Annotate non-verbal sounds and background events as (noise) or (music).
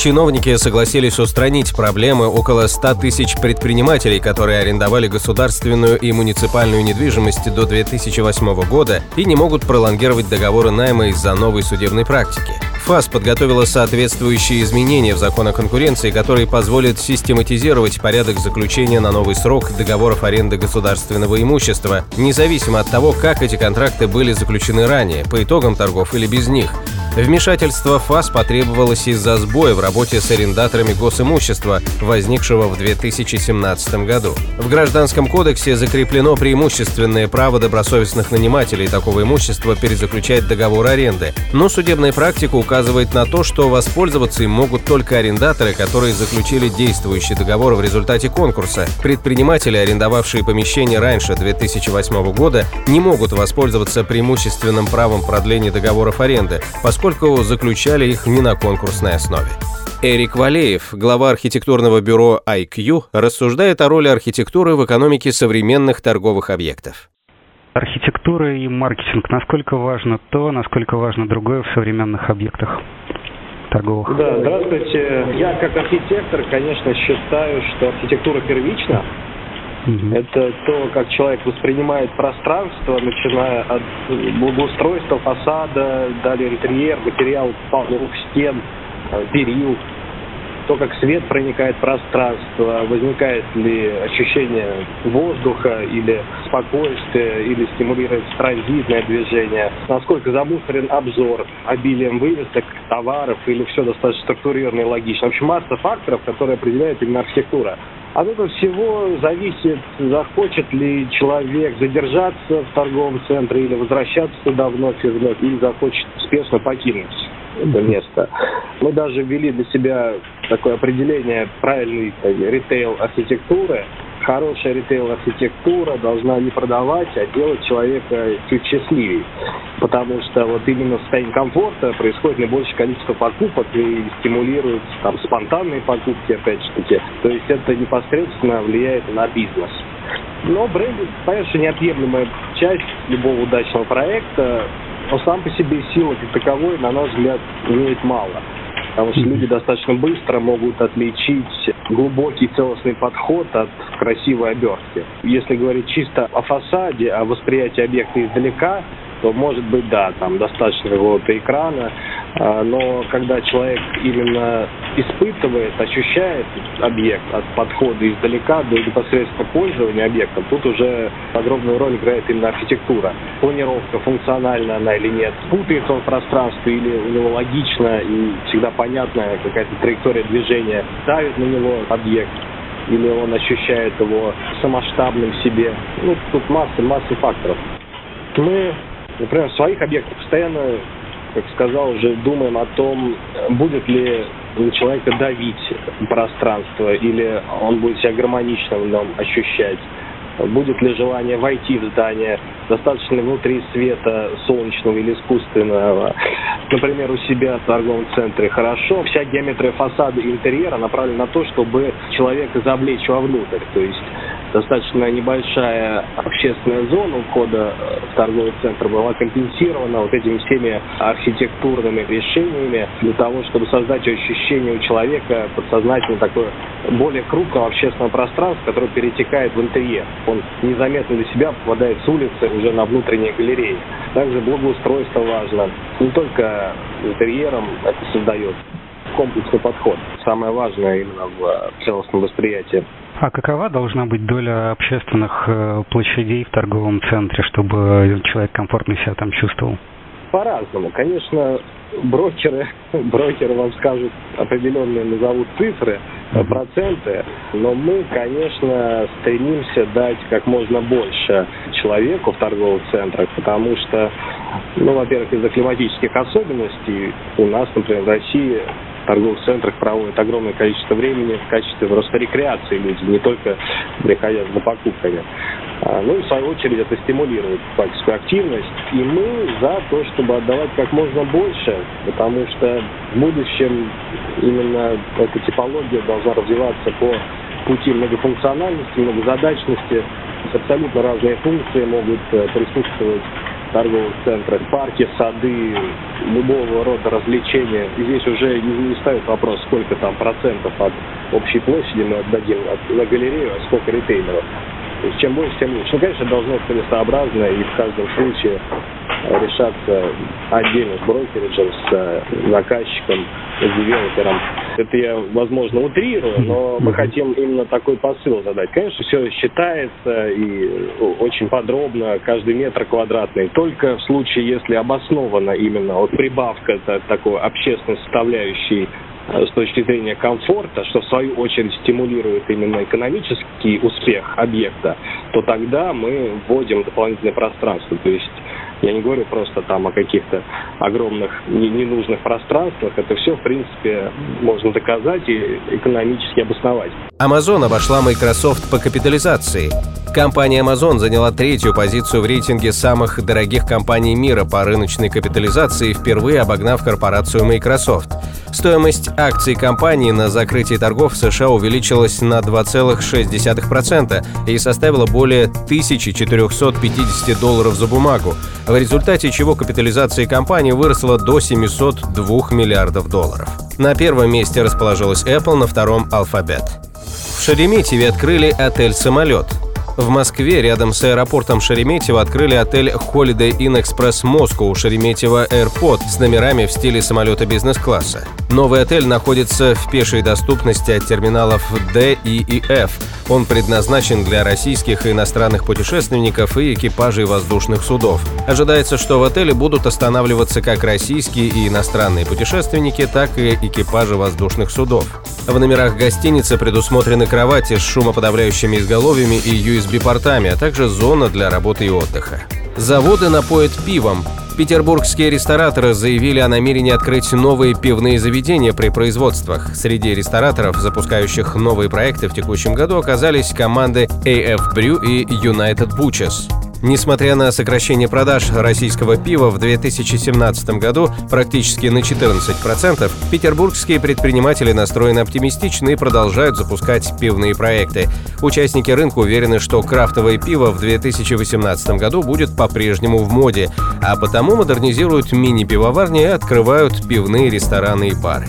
Чиновники согласились устранить проблемы около 100 тысяч предпринимателей, которые арендовали государственную и муниципальную недвижимость до 2008 года и не могут пролонгировать договоры найма из-за новой судебной практики. ФАС подготовила соответствующие изменения в закон о конкуренции, которые позволят систематизировать порядок заключения на новый срок договоров аренды государственного имущества, независимо от того, как эти контракты были заключены ранее, по итогам торгов или без них. Вмешательство ФАС потребовалось из-за сбоя в работе с арендаторами госимущества, возникшего в 2017 году. В Гражданском кодексе закреплено преимущественное право добросовестных нанимателей такого имущества перезаключать договор аренды, но судебная практика указывает на то, что воспользоваться им могут только арендаторы, которые заключили действующий договор в результате конкурса. Предприниматели, арендовавшие помещение раньше 2008 года, не могут воспользоваться преимущественным правом продления договоров аренды, поскольку поскольку заключали их не на конкурсной основе. Эрик Валеев, глава архитектурного бюро IQ, рассуждает о роли архитектуры в экономике современных торговых объектов. Архитектура и маркетинг. Насколько важно то, насколько важно другое в современных объектах торговых? Да, здравствуйте. Я как архитектор, конечно, считаю, что архитектура первична. Угу. Это то, как человек воспринимает пространство, начиная от благоустройства фасада, далее интерьер, материал полов, стен, э, перил, то, как свет проникает в пространство, возникает ли ощущение воздуха или спокойствия, или стимулируется транзитное движение, насколько замусорен обзор, обилием вывесок, товаров, или все достаточно структурированно и логично. В общем, масса факторов, которые определяет именно архитектура. От этого всего зависит, захочет ли человек задержаться в торговом центре или возвращаться туда вновь и вновь, или захочет успешно покинуть это место. Мы даже ввели для себя такое определение правильной ритейл-архитектуры. Хорошая ритейл-архитектура должна не продавать, а делать человека чуть счастливее. Потому что вот именно в состоянии комфорта происходит наибольшее количество покупок и стимулируют там спонтанные покупки, опять же таки. То есть это непосредственно влияет на бизнес. Но брендинг, конечно, неотъемлемая часть любого удачного проекта но сам по себе сила как таковой, на наш взгляд, имеет мало. Потому что люди достаточно быстро могут отличить глубокий целостный подход от красивой обертки. Если говорить чисто о фасаде, о восприятии объекта издалека, то может быть, да, там достаточно какого-то экрана, но когда человек именно испытывает, ощущает объект от подхода издалека до непосредственно пользования объектом, тут уже огромную роль играет именно архитектура. Планировка, функциональна она или нет, путается он в пространстве или у него логично и всегда понятная какая-то траектория движения, давит на него объект или он ощущает его самоштабным себе. Ну, тут масса, масса факторов. Мы, например, своих объектах постоянно как сказал, уже думаем о том, будет ли на человека давить пространство, или он будет себя гармонично в нем ощущать. Будет ли желание войти в здание, достаточно внутри света солнечного или искусственного. Например, у себя в торговом центре хорошо. Вся геометрия фасада и интерьера направлена на то, чтобы человека завлечь вовнутрь. То есть достаточно небольшая общественная зона входа э, в торговый центр была компенсирована вот этими всеми архитектурными решениями для того, чтобы создать ощущение у человека подсознательно такое более крупного общественного пространства, которое перетекает в интерьер. Он незаметно для себя попадает с улицы уже на внутренние галереи. Также благоустройство важно. Не только интерьером это создает комплексный подход. Самое важное именно в целостном восприятии. А какова должна быть доля общественных э, площадей в торговом центре, чтобы человек комфортно себя там чувствовал? По-разному. Конечно, брокеры, (laughs) брокеры вам скажут определенные, назовут цифры, проценты, но мы, конечно, стремимся дать как можно больше человеку в торговых центрах, потому что, ну, во-первых, из-за климатических особенностей у нас, например, в России торговых центрах проводят огромное количество времени в качестве просто рекреации люди, не только приходя за покупками. А, ну и в свою очередь это стимулирует покупательскую активность. И мы за то, чтобы отдавать как можно больше, потому что в будущем именно эта типология должна развиваться по пути многофункциональности, многозадачности. Абсолютно разные функции могут э, присутствовать торговых центрах, парки, сады, любого рода развлечения. И здесь уже не, не ставит вопрос, сколько там процентов от общей площади мы отдадим на галерею, а сколько ритейлеров. То есть чем больше, тем лучше. Ну, конечно, должно целесообразно и в каждом случае решаться отдельно с брокериджем, с э, заказчиком, с девелопером. Это я, возможно, утрирую, но мы хотим именно такой посыл задать. Конечно, все считается и очень подробно, каждый метр квадратный. Только в случае, если обоснована именно вот прибавка такой общественной составляющей Э, с точки зрения комфорта, что в свою очередь стимулирует именно экономический успех объекта, то тогда мы вводим дополнительное пространство. То есть я не говорю просто там о каких-то огромных ненужных пространствах. Это все, в принципе, можно доказать и экономически обосновать. Amazon обошла Microsoft по капитализации. Компания Amazon заняла третью позицию в рейтинге самых дорогих компаний мира по рыночной капитализации, впервые обогнав корпорацию Microsoft. Стоимость акций компании на закрытии торгов в США увеличилась на 2,6% и составила более 1450 долларов за бумагу, в результате чего капитализация компании выросла до 702 миллиардов долларов. На первом месте расположилась Apple, на втором – Alphabet. В Шереметьеве открыли отель «Самолет». В Москве рядом с аэропортом Шереметьево открыли отель Holiday Inn Express Moscow Шереметьево Airport с номерами в стиле самолета бизнес-класса. Новый отель находится в пешей доступности от терминалов D, E и F. Он предназначен для российских и иностранных путешественников и экипажей воздушных судов. Ожидается, что в отеле будут останавливаться как российские и иностранные путешественники, так и экипажи воздушных судов. В номерах гостиницы предусмотрены кровати с шумоподавляющими изголовьями и USB-портами, а также зона для работы и отдыха. Заводы напоят пивом. Петербургские рестораторы заявили о намерении открыть новые пивные заведения при производствах. Среди рестораторов, запускающих новые проекты в текущем году, оказались команды AF Brew и United Butchers. Несмотря на сокращение продаж российского пива в 2017 году практически на 14%, петербургские предприниматели настроены оптимистично и продолжают запускать пивные проекты. Участники рынка уверены, что крафтовое пиво в 2018 году будет по-прежнему в моде, а потому модернизируют мини-пивоварни и открывают пивные рестораны и бары.